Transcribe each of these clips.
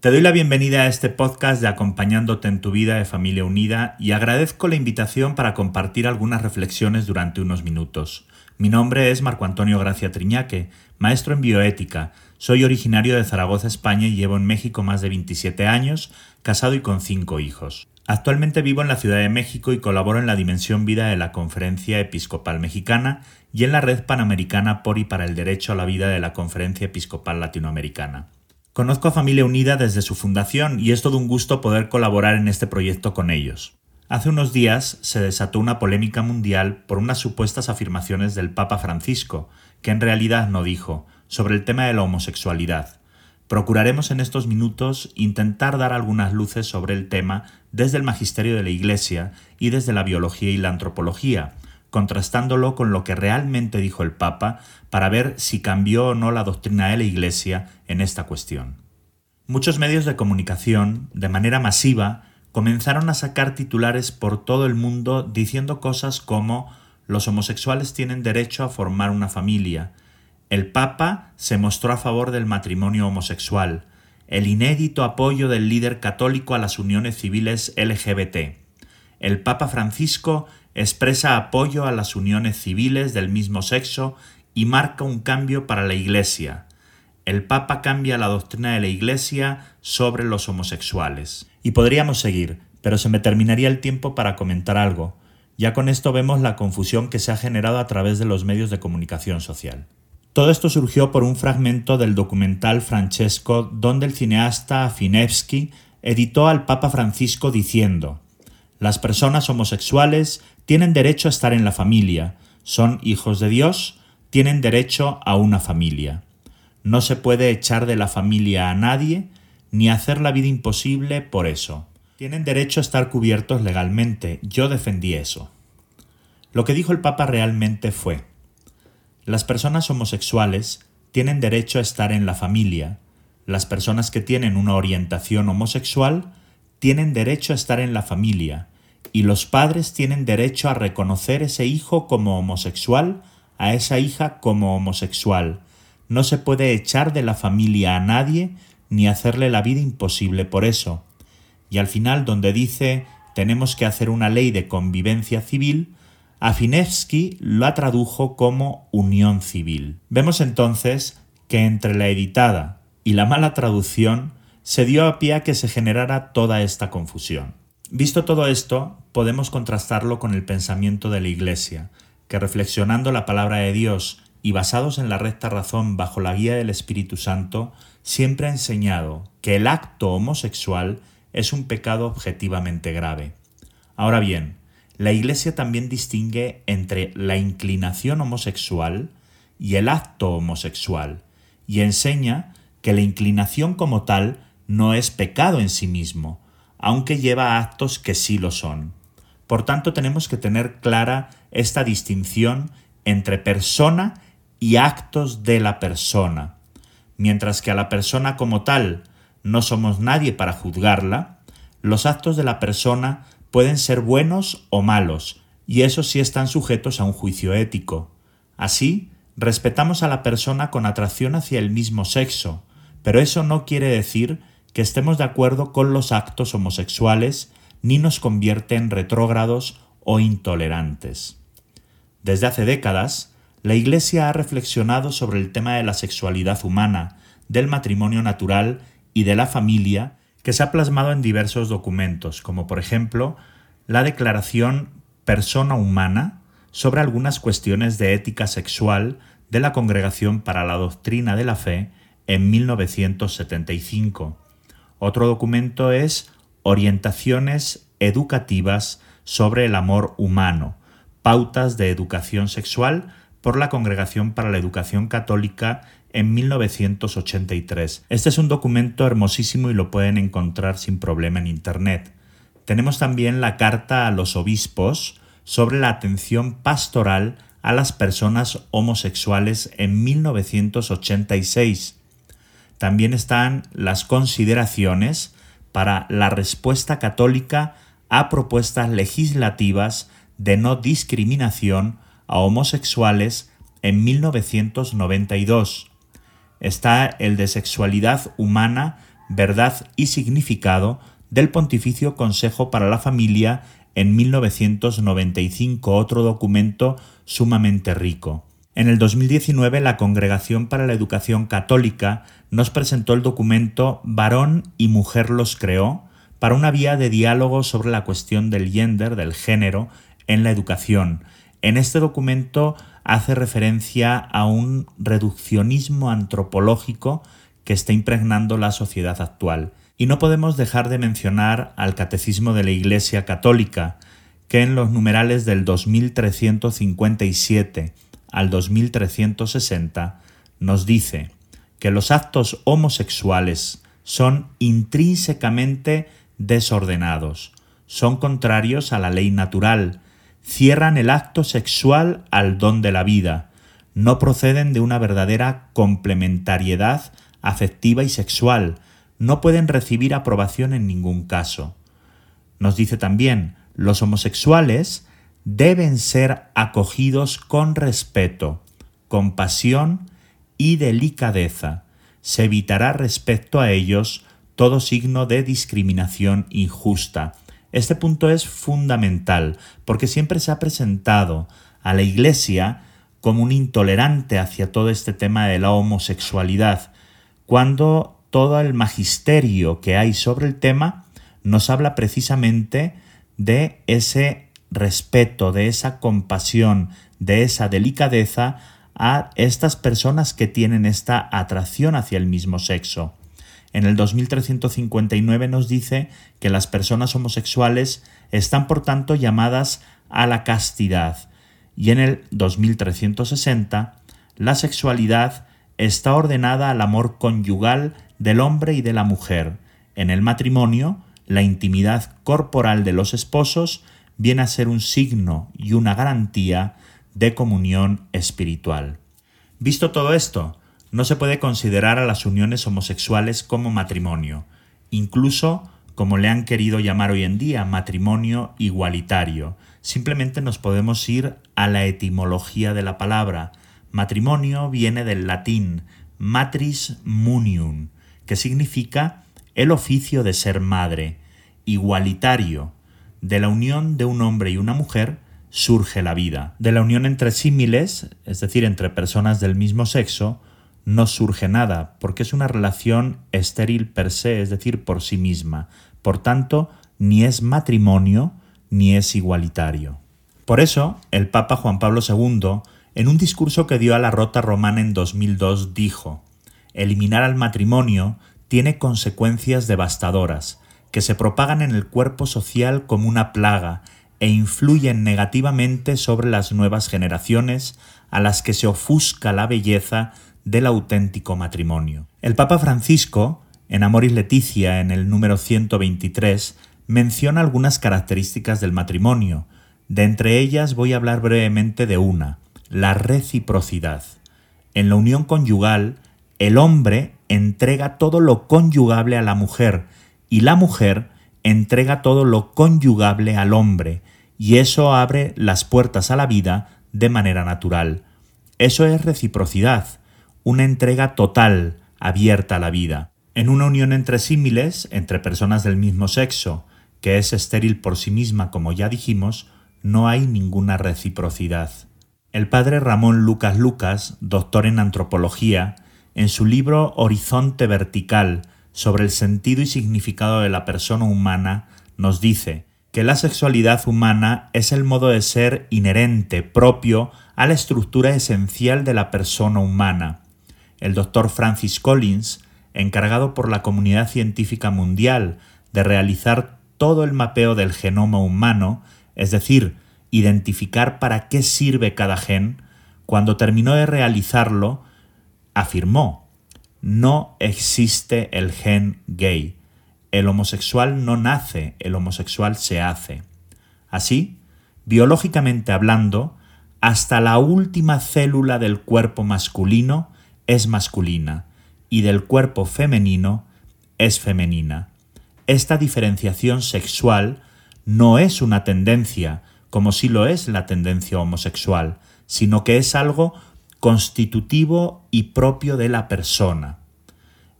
Te doy la bienvenida a este podcast de Acompañándote en tu vida de familia unida y agradezco la invitación para compartir algunas reflexiones durante unos minutos. Mi nombre es Marco Antonio Gracia Triñaque, maestro en bioética. Soy originario de Zaragoza, España y llevo en México más de 27 años, casado y con cinco hijos. Actualmente vivo en la Ciudad de México y colaboro en la Dimensión Vida de la Conferencia Episcopal Mexicana y en la Red Panamericana por y para el Derecho a la Vida de la Conferencia Episcopal Latinoamericana. Conozco a Familia Unida desde su fundación y es todo un gusto poder colaborar en este proyecto con ellos. Hace unos días se desató una polémica mundial por unas supuestas afirmaciones del Papa Francisco, que en realidad no dijo, sobre el tema de la homosexualidad. Procuraremos en estos minutos intentar dar algunas luces sobre el tema desde el magisterio de la Iglesia y desde la biología y la antropología, contrastándolo con lo que realmente dijo el Papa para ver si cambió o no la doctrina de la Iglesia en esta cuestión. Muchos medios de comunicación, de manera masiva, comenzaron a sacar titulares por todo el mundo diciendo cosas como los homosexuales tienen derecho a formar una familia, el Papa se mostró a favor del matrimonio homosexual, el inédito apoyo del líder católico a las uniones civiles LGBT. El Papa Francisco expresa apoyo a las uniones civiles del mismo sexo y marca un cambio para la Iglesia. El Papa cambia la doctrina de la Iglesia sobre los homosexuales. Y podríamos seguir, pero se me terminaría el tiempo para comentar algo. Ya con esto vemos la confusión que se ha generado a través de los medios de comunicación social. Todo esto surgió por un fragmento del documental Francesco donde el cineasta Finevsky editó al Papa Francisco diciendo Las personas homosexuales tienen derecho a estar en la familia, son hijos de Dios, tienen derecho a una familia. No se puede echar de la familia a nadie, ni hacer la vida imposible por eso. Tienen derecho a estar cubiertos legalmente. Yo defendí eso. Lo que dijo el Papa realmente fue, las personas homosexuales tienen derecho a estar en la familia. Las personas que tienen una orientación homosexual tienen derecho a estar en la familia y los padres tienen derecho a reconocer ese hijo como homosexual, a esa hija como homosexual. No se puede echar de la familia a nadie ni hacerle la vida imposible por eso. Y al final donde dice tenemos que hacer una ley de convivencia civil, Afinevsky la tradujo como unión civil. Vemos entonces que entre la editada y la mala traducción se dio a pie a que se generara toda esta confusión. Visto todo esto, podemos contrastarlo con el pensamiento de la Iglesia, que reflexionando la palabra de Dios y basados en la recta razón bajo la guía del Espíritu Santo, siempre ha enseñado que el acto homosexual es un pecado objetivamente grave. Ahora bien, la Iglesia también distingue entre la inclinación homosexual y el acto homosexual, y enseña que la inclinación como tal no es pecado en sí mismo, aunque lleva actos que sí lo son. Por tanto, tenemos que tener clara esta distinción entre persona y actos de la persona. Mientras que a la persona como tal no somos nadie para juzgarla, los actos de la persona pueden ser buenos o malos, y esos sí están sujetos a un juicio ético. Así, respetamos a la persona con atracción hacia el mismo sexo, pero eso no quiere decir que estemos de acuerdo con los actos homosexuales ni nos convierte en retrógrados o intolerantes. Desde hace décadas, la Iglesia ha reflexionado sobre el tema de la sexualidad humana, del matrimonio natural y de la familia, que se ha plasmado en diversos documentos, como por ejemplo la Declaración Persona Humana sobre algunas cuestiones de ética sexual de la Congregación para la Doctrina de la Fe en 1975, otro documento es Orientaciones educativas sobre el amor humano, pautas de educación sexual por la Congregación para la Educación Católica en 1983. Este es un documento hermosísimo y lo pueden encontrar sin problema en Internet. tenemos también la carta a los obispos sobre la atención pastoral a las personas homosexuales en 1986. También están las consideraciones para la respuesta católica a propuestas legislativas de no discriminación a homosexuales en 1992. Está el de sexualidad humana, verdad y significado del Pontificio Consejo para la Familia en 1995, otro documento sumamente rico. En el 2019, la Congregación para la Educación Católica nos presentó el documento Varón y Mujer los creó para una vía de diálogo sobre la cuestión del gender, del género, en la educación. En este documento hace referencia a un reduccionismo antropológico que está impregnando la sociedad actual. Y no podemos dejar de mencionar al Catecismo de la Iglesia Católica, que en los numerales del 2357 al 2360 nos dice que los actos homosexuales son intrínsecamente desordenados, son contrarios a la ley natural, cierran el acto sexual al don de la vida, no proceden de una verdadera complementariedad afectiva y sexual, no pueden recibir aprobación en ningún caso. Nos dice también, los homosexuales deben ser acogidos con respeto, compasión y delicadeza. Se evitará respecto a ellos todo signo de discriminación injusta. Este punto es fundamental porque siempre se ha presentado a la Iglesia como un intolerante hacia todo este tema de la homosexualidad, cuando todo el magisterio que hay sobre el tema nos habla precisamente de ese respeto, de esa compasión, de esa delicadeza a estas personas que tienen esta atracción hacia el mismo sexo. En el 2359 nos dice que las personas homosexuales están por tanto llamadas a la castidad y en el 2360 la sexualidad está ordenada al amor conyugal del hombre y de la mujer. En el matrimonio, la intimidad corporal de los esposos viene a ser un signo y una garantía de comunión espiritual. Visto todo esto, no se puede considerar a las uniones homosexuales como matrimonio, incluso como le han querido llamar hoy en día matrimonio igualitario. Simplemente nos podemos ir a la etimología de la palabra. Matrimonio viene del latín matris munium, que significa el oficio de ser madre, igualitario. De la unión de un hombre y una mujer surge la vida. De la unión entre símiles, es decir, entre personas del mismo sexo, no surge nada, porque es una relación estéril per se, es decir, por sí misma. Por tanto, ni es matrimonio ni es igualitario. Por eso, el Papa Juan Pablo II, en un discurso que dio a la Rota Romana en 2002, dijo, eliminar al matrimonio tiene consecuencias devastadoras, que se propagan en el cuerpo social como una plaga e influyen negativamente sobre las nuevas generaciones a las que se ofusca la belleza del auténtico matrimonio. El Papa Francisco, en Amoris Leticia, en el número 123, menciona algunas características del matrimonio. De entre ellas voy a hablar brevemente de una, la reciprocidad. En la unión conyugal, el hombre entrega todo lo conyugable a la mujer y la mujer entrega todo lo conyugable al hombre, y eso abre las puertas a la vida de manera natural. Eso es reciprocidad, una entrega total, abierta a la vida. En una unión entre símiles, entre personas del mismo sexo, que es estéril por sí misma, como ya dijimos, no hay ninguna reciprocidad. El padre Ramón Lucas Lucas, doctor en antropología, en su libro Horizonte Vertical sobre el sentido y significado de la persona humana, nos dice que la sexualidad humana es el modo de ser inherente, propio a la estructura esencial de la persona humana. El doctor Francis Collins, encargado por la comunidad científica mundial de realizar todo el mapeo del genoma humano, es decir, identificar para qué sirve cada gen, cuando terminó de realizarlo, afirmó, no existe el gen gay. el homosexual no nace, el homosexual se hace. Así, biológicamente hablando, hasta la última célula del cuerpo masculino es masculina y del cuerpo femenino es femenina. Esta diferenciación sexual no es una tendencia, como si lo es la tendencia homosexual, sino que es algo constitutivo y propio de la persona.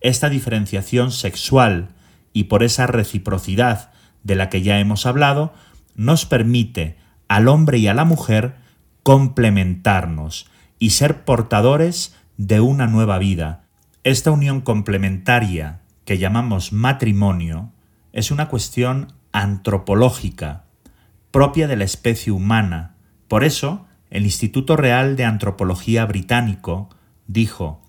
Esta diferenciación sexual y por esa reciprocidad de la que ya hemos hablado, nos permite al hombre y a la mujer complementarnos y ser portadores de una nueva vida. Esta unión complementaria que llamamos matrimonio es una cuestión antropológica, propia de la especie humana. Por eso, el Instituto Real de Antropología británico dijo,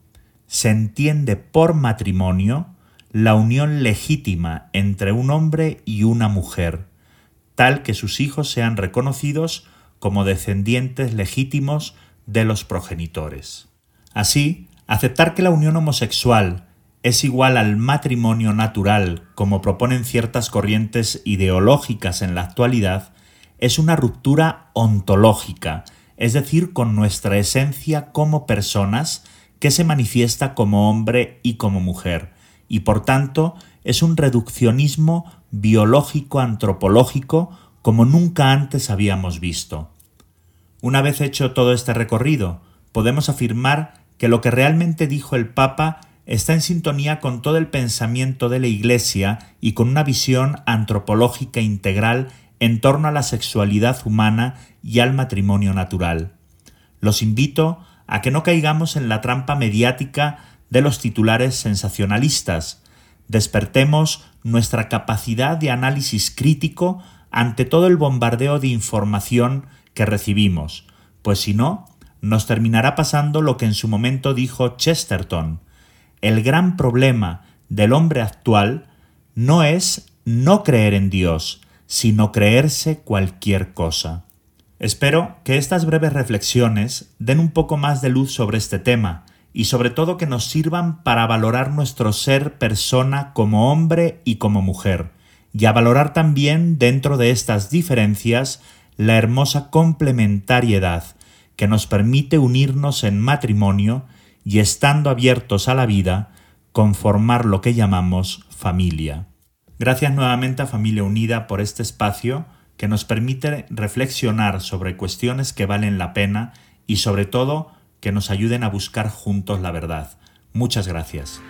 se entiende por matrimonio la unión legítima entre un hombre y una mujer, tal que sus hijos sean reconocidos como descendientes legítimos de los progenitores. Así, aceptar que la unión homosexual es igual al matrimonio natural, como proponen ciertas corrientes ideológicas en la actualidad, es una ruptura ontológica, es decir, con nuestra esencia como personas que se manifiesta como hombre y como mujer, y por tanto es un reduccionismo biológico antropológico como nunca antes habíamos visto. Una vez hecho todo este recorrido, podemos afirmar que lo que realmente dijo el Papa está en sintonía con todo el pensamiento de la Iglesia y con una visión antropológica integral en torno a la sexualidad humana y al matrimonio natural. Los invito a que no caigamos en la trampa mediática de los titulares sensacionalistas. Despertemos nuestra capacidad de análisis crítico ante todo el bombardeo de información que recibimos, pues si no, nos terminará pasando lo que en su momento dijo Chesterton, el gran problema del hombre actual no es no creer en Dios, sino creerse cualquier cosa. Espero que estas breves reflexiones den un poco más de luz sobre este tema y sobre todo que nos sirvan para valorar nuestro ser persona como hombre y como mujer, y a valorar también dentro de estas diferencias la hermosa complementariedad que nos permite unirnos en matrimonio y estando abiertos a la vida, conformar lo que llamamos familia. Gracias nuevamente a Familia Unida por este espacio que nos permite reflexionar sobre cuestiones que valen la pena y sobre todo que nos ayuden a buscar juntos la verdad. Muchas gracias.